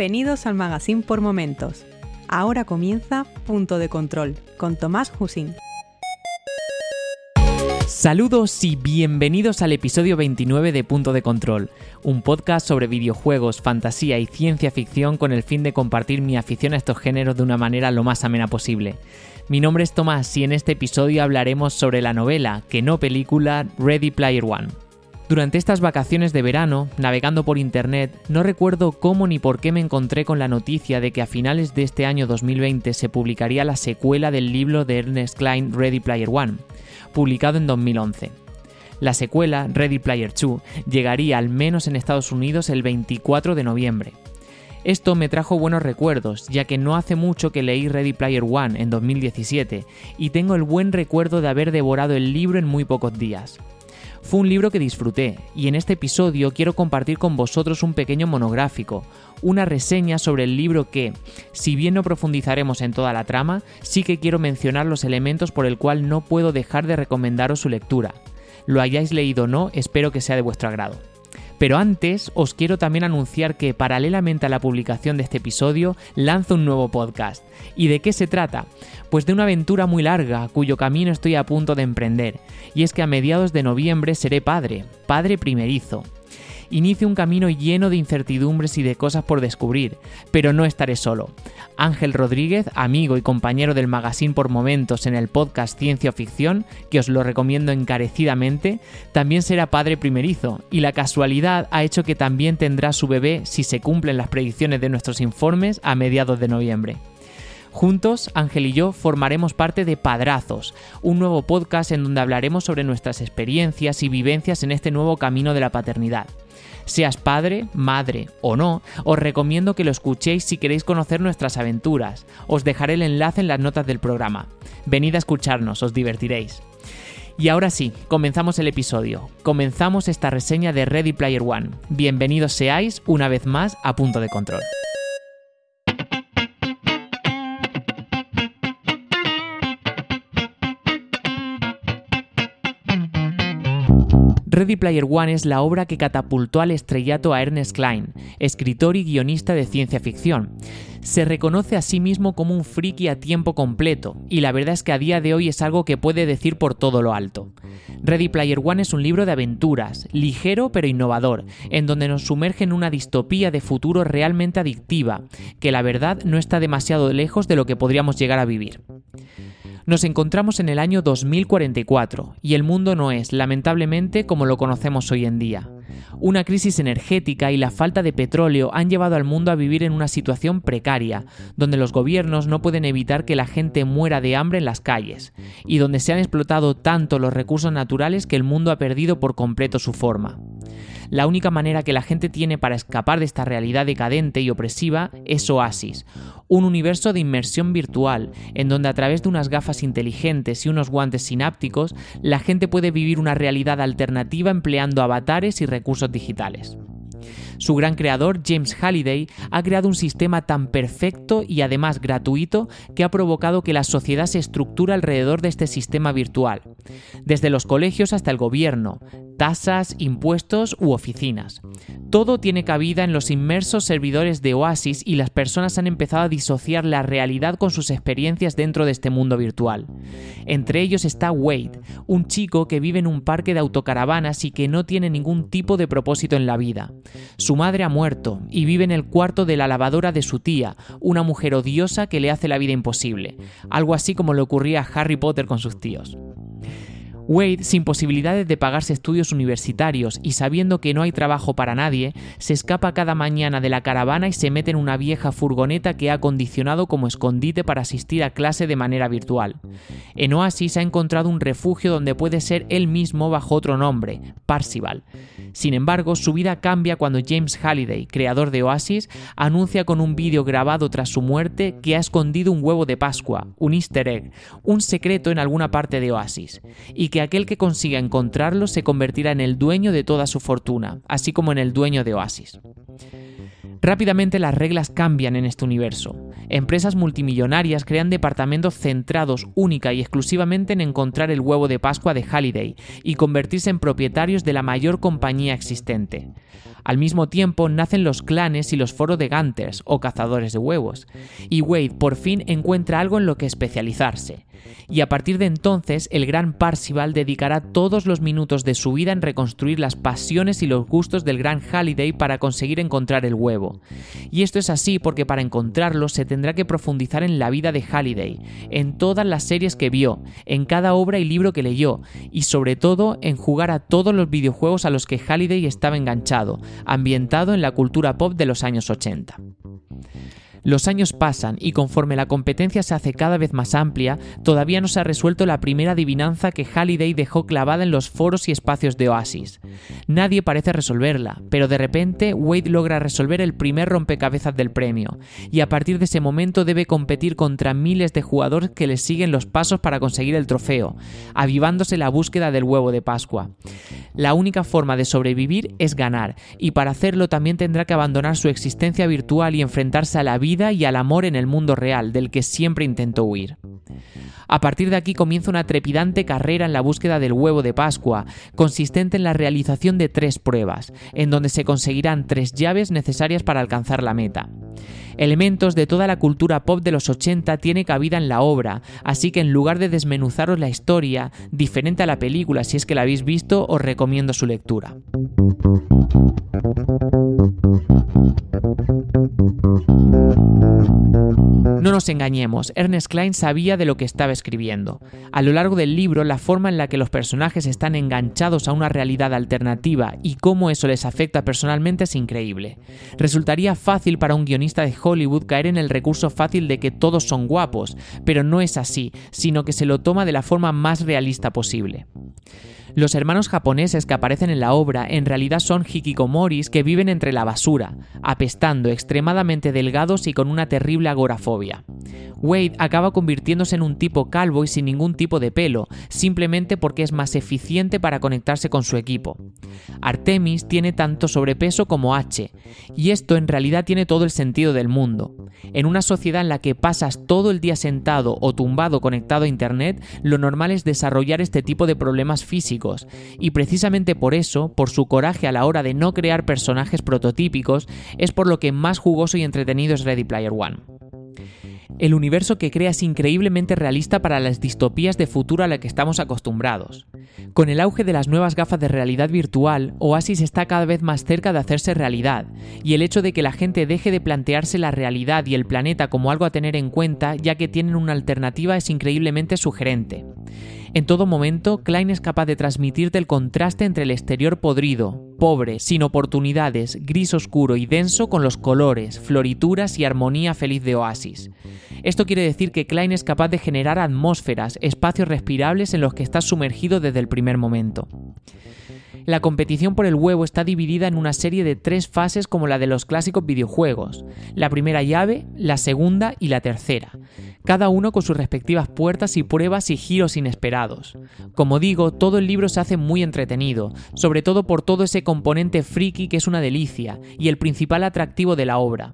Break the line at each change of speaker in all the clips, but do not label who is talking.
Bienvenidos al Magazine por Momentos. Ahora comienza Punto de Control con Tomás Husín.
Saludos y bienvenidos al episodio 29 de Punto de Control, un podcast sobre videojuegos, fantasía y ciencia ficción con el fin de compartir mi afición a estos géneros de una manera lo más amena posible. Mi nombre es Tomás y en este episodio hablaremos sobre la novela, que no película, Ready Player One. Durante estas vacaciones de verano, navegando por internet, no recuerdo cómo ni por qué me encontré con la noticia de que a finales de este año 2020 se publicaría la secuela del libro de Ernest Klein Ready Player One, publicado en 2011. La secuela, Ready Player 2, llegaría al menos en Estados Unidos el 24 de noviembre. Esto me trajo buenos recuerdos, ya que no hace mucho que leí Ready Player One en 2017 y tengo el buen recuerdo de haber devorado el libro en muy pocos días. Fue un libro que disfruté y en este episodio quiero compartir con vosotros un pequeño monográfico, una reseña sobre el libro que, si bien no profundizaremos en toda la trama, sí que quiero mencionar los elementos por el cual no puedo dejar de recomendaros su lectura. Lo hayáis leído o no, espero que sea de vuestro agrado. Pero antes os quiero también anunciar que paralelamente a la publicación de este episodio lanzo un nuevo podcast. ¿Y de qué se trata? Pues de una aventura muy larga cuyo camino estoy a punto de emprender. Y es que a mediados de noviembre seré padre, padre primerizo inicio un camino lleno de incertidumbres y de cosas por descubrir, pero no estaré solo. Ángel Rodríguez, amigo y compañero del magazine por momentos en el podcast Ciencia Ficción, que os lo recomiendo encarecidamente, también será padre primerizo, y la casualidad ha hecho que también tendrá su bebé si se cumplen las predicciones de nuestros informes a mediados de noviembre. Juntos, Ángel y yo formaremos parte de Padrazos, un nuevo podcast en donde hablaremos sobre nuestras experiencias y vivencias en este nuevo camino de la paternidad. Seas padre, madre o no, os recomiendo que lo escuchéis si queréis conocer nuestras aventuras. Os dejaré el enlace en las notas del programa. Venid a escucharnos, os divertiréis. Y ahora sí, comenzamos el episodio. Comenzamos esta reseña de Ready Player One. Bienvenidos seáis una vez más a Punto de Control. Ready Player One es la obra que catapultó al estrellato a Ernest Klein, escritor y guionista de ciencia ficción. Se reconoce a sí mismo como un friki a tiempo completo, y la verdad es que a día de hoy es algo que puede decir por todo lo alto. Ready Player One es un libro de aventuras, ligero pero innovador, en donde nos sumerge en una distopía de futuro realmente adictiva, que la verdad no está demasiado lejos de lo que podríamos llegar a vivir. Nos encontramos en el año 2044 y el mundo no es, lamentablemente, como lo conocemos hoy en día. Una crisis energética y la falta de petróleo han llevado al mundo a vivir en una situación precaria, donde los gobiernos no pueden evitar que la gente muera de hambre en las calles, y donde se han explotado tanto los recursos naturales que el mundo ha perdido por completo su forma. La única manera que la gente tiene para escapar de esta realidad decadente y opresiva es Oasis, un universo de inmersión virtual, en donde a través de unas gafas inteligentes y unos guantes sinápticos, la gente puede vivir una realidad alternativa empleando avatares y recursos digitales. Su gran creador, James Halliday, ha creado un sistema tan perfecto y además gratuito que ha provocado que la sociedad se estructure alrededor de este sistema virtual, desde los colegios hasta el gobierno, tasas, impuestos u oficinas. Todo tiene cabida en los inmersos servidores de Oasis y las personas han empezado a disociar la realidad con sus experiencias dentro de este mundo virtual. Entre ellos está Wade, un chico que vive en un parque de autocaravanas y que no tiene ningún tipo de propósito en la vida. Su madre ha muerto y vive en el cuarto de la lavadora de su tía, una mujer odiosa que le hace la vida imposible, algo así como le ocurría a Harry Potter con sus tíos. Wade, sin posibilidades de pagarse estudios universitarios y sabiendo que no hay trabajo para nadie, se escapa cada mañana de la caravana y se mete en una vieja furgoneta que ha acondicionado como escondite para asistir a clase de manera virtual. En Oasis ha encontrado un refugio donde puede ser él mismo bajo otro nombre, Parsival. Sin embargo, su vida cambia cuando James Halliday, creador de Oasis, anuncia con un vídeo grabado tras su muerte que ha escondido un huevo de Pascua, un easter egg, un secreto en alguna parte de Oasis, y que aquel que consiga encontrarlo se convertirá en el dueño de toda su fortuna, así como en el dueño de Oasis. Rápidamente las reglas cambian en este universo. Empresas multimillonarias crean departamentos centrados única y exclusivamente en encontrar el huevo de Pascua de Halliday y convertirse en propietarios de la mayor compañía existente. Al mismo tiempo nacen los clanes y los foros de Gunters o cazadores de huevos, y Wade por fin encuentra algo en lo que especializarse. Y a partir de entonces el gran Parsival dedicará todos los minutos de su vida en reconstruir las pasiones y los gustos del gran Halliday para conseguir encontrar el huevo. Y esto es así porque para encontrarlo se tendrá que profundizar en la vida de Halliday, en todas las series que vio, en cada obra y libro que leyó, y sobre todo en jugar a todos los videojuegos a los que Halliday estaba enganchado, ambientado en la cultura pop de los años 80. Los años pasan y conforme la competencia se hace cada vez más amplia, todavía no se ha resuelto la primera adivinanza que Halliday dejó clavada en los foros y espacios de Oasis. Nadie parece resolverla, pero de repente Wade logra resolver el primer rompecabezas del premio, y a partir de ese momento debe competir contra miles de jugadores que le siguen los pasos para conseguir el trofeo, avivándose la búsqueda del huevo de Pascua. La única forma de sobrevivir es ganar, y para hacerlo también tendrá que abandonar su existencia virtual y enfrentarse a la vida y al amor en el mundo real, del que siempre intentó huir. A partir de aquí comienza una trepidante carrera en la búsqueda del huevo de Pascua, consistente en la realización de tres pruebas, en donde se conseguirán tres llaves necesarias para alcanzar la meta. Elementos de toda la cultura pop de los 80 tiene cabida en la obra, así que en lugar de desmenuzaros la historia, diferente a la película si es que la habéis visto, os recomiendo su lectura. Engañemos, Ernest Klein sabía de lo que estaba escribiendo. A lo largo del libro, la forma en la que los personajes están enganchados a una realidad alternativa y cómo eso les afecta personalmente es increíble. Resultaría fácil para un guionista de Hollywood caer en el recurso fácil de que todos son guapos, pero no es así, sino que se lo toma de la forma más realista posible. Los hermanos japoneses que aparecen en la obra en realidad son hikikomoris que viven entre la basura, apestando, extremadamente delgados y con una terrible agorafobia. Wade acaba convirtiéndose en un tipo calvo y sin ningún tipo de pelo, simplemente porque es más eficiente para conectarse con su equipo. Artemis tiene tanto sobrepeso como H, y esto en realidad tiene todo el sentido del mundo. En una sociedad en la que pasas todo el día sentado o tumbado conectado a Internet, lo normal es desarrollar este tipo de problemas físicos, y precisamente por eso, por su coraje a la hora de no crear personajes prototípicos, es por lo que más jugoso y entretenido es Ready Player One. El universo que crea es increíblemente realista para las distopías de futuro a la que estamos acostumbrados. Con el auge de las nuevas gafas de realidad virtual, Oasis está cada vez más cerca de hacerse realidad, y el hecho de que la gente deje de plantearse la realidad y el planeta como algo a tener en cuenta ya que tienen una alternativa es increíblemente sugerente. En todo momento, Klein es capaz de transmitirte el contraste entre el exterior podrido, pobre, sin oportunidades, gris oscuro y denso con los colores, florituras y armonía feliz de Oasis. Esto quiere decir que Klein es capaz de generar atmósferas, espacios respirables en los que estás sumergido desde el primer momento. La competición por el huevo está dividida en una serie de tres fases como la de los clásicos videojuegos, la primera llave, la segunda y la tercera, cada uno con sus respectivas puertas y pruebas y giros inesperados. Como digo, todo el libro se hace muy entretenido, sobre todo por todo ese componente friki que es una delicia y el principal atractivo de la obra.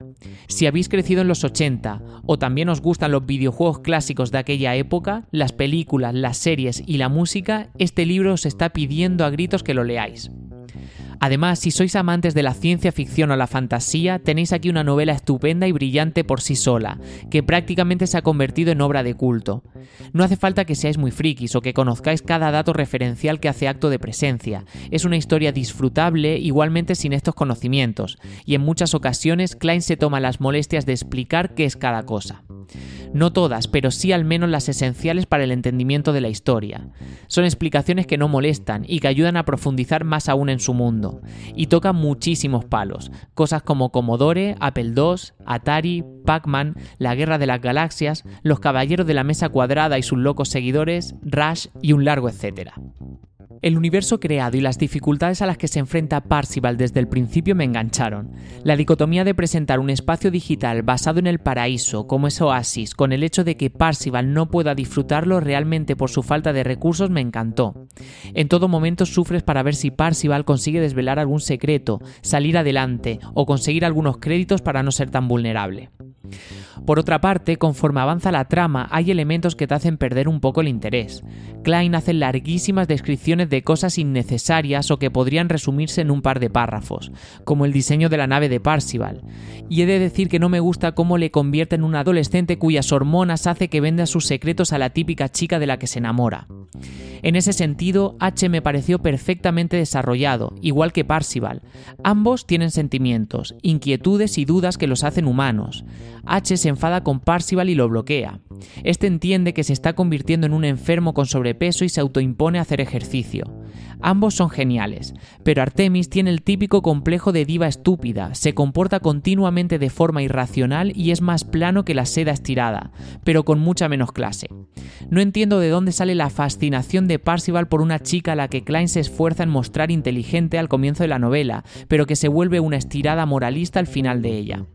Si habéis crecido en los 80 o también os gustan los videojuegos clásicos de aquella época, las películas, las series y la música, este libro os está pidiendo a gritos que lo leáis. Además, si sois amantes de la ciencia ficción o la fantasía, tenéis aquí una novela estupenda y brillante por sí sola, que prácticamente se ha convertido en obra de culto. No hace falta que seáis muy frikis o que conozcáis cada dato referencial que hace acto de presencia. Es una historia disfrutable igualmente sin estos conocimientos, y en muchas ocasiones Klein se toma las molestias de explicar qué es cada cosa. No todas, pero sí al menos las esenciales para el entendimiento de la historia. Son explicaciones que no molestan y que ayudan a profundizar más aún en su mundo. Y tocan muchísimos palos, cosas como Commodore, Apple II, Atari, Pac-Man, la Guerra de las Galaxias, los Caballeros de la Mesa Cuadrada y sus locos seguidores, Rush y un largo etcétera. El universo creado y las dificultades a las que se enfrenta Parsival desde el principio me engancharon. La dicotomía de presentar un espacio digital basado en el paraíso, como es Oasis, con el hecho de que Parsival no pueda disfrutarlo realmente por su falta de recursos me encantó. En todo momento sufres para ver si Parsival consigue desvelar algún secreto, salir adelante o conseguir algunos créditos para no ser tan vulnerable. Por otra parte, conforme avanza la trama, hay elementos que te hacen perder un poco el interés. Klein hace larguísimas descripciones de cosas innecesarias o que podrían resumirse en un par de párrafos, como el diseño de la nave de Parsival. Y he de decir que no me gusta cómo le convierte en un adolescente cuyas hormonas hace que venda sus secretos a la típica chica de la que se enamora. En ese sentido, H me pareció perfectamente desarrollado, igual que Parsival. Ambos tienen sentimientos, inquietudes y dudas que los hacen humanos. H se enfada con Parsival y lo bloquea. Este entiende que se está convirtiendo en un enfermo con sobrepeso y se autoimpone a hacer ejercicio. Ambos son geniales, pero Artemis tiene el típico complejo de diva estúpida, se comporta continuamente de forma irracional y es más plano que la seda estirada, pero con mucha menos clase. No entiendo de dónde sale la fascinación de Parsival por una chica a la que Klein se esfuerza en mostrar inteligente al comienzo de la novela, pero que se vuelve una estirada moralista al final de ella.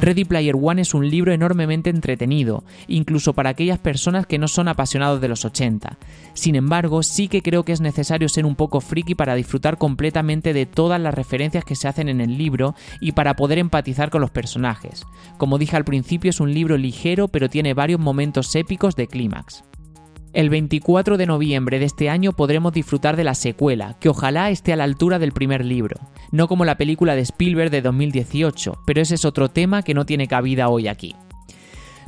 Ready Player One es un libro enormemente entretenido, incluso para aquellas personas que no son apasionados de los 80. Sin embargo, sí que creo que es necesario ser un poco friki para disfrutar completamente de todas las referencias que se hacen en el libro y para poder empatizar con los personajes. Como dije al principio, es un libro ligero pero tiene varios momentos épicos de clímax. El 24 de noviembre de este año podremos disfrutar de la secuela, que ojalá esté a la altura del primer libro, no como la película de Spielberg de 2018, pero ese es otro tema que no tiene cabida hoy aquí.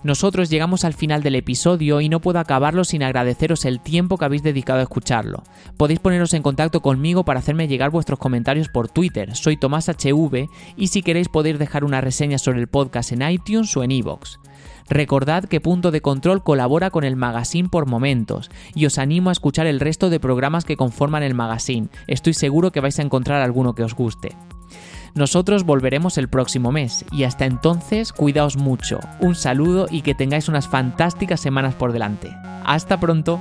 Nosotros llegamos al final del episodio y no puedo acabarlo sin agradeceros el tiempo que habéis dedicado a escucharlo. Podéis poneros en contacto conmigo para hacerme llegar vuestros comentarios por Twitter, soy Tomás HV, y si queréis podéis dejar una reseña sobre el podcast en iTunes o en iVoox. Recordad que Punto de Control colabora con el magazine por momentos y os animo a escuchar el resto de programas que conforman el magazine. Estoy seguro que vais a encontrar alguno que os guste. Nosotros volveremos el próximo mes y hasta entonces cuidaos mucho, un saludo y que tengáis unas fantásticas semanas por delante. Hasta pronto.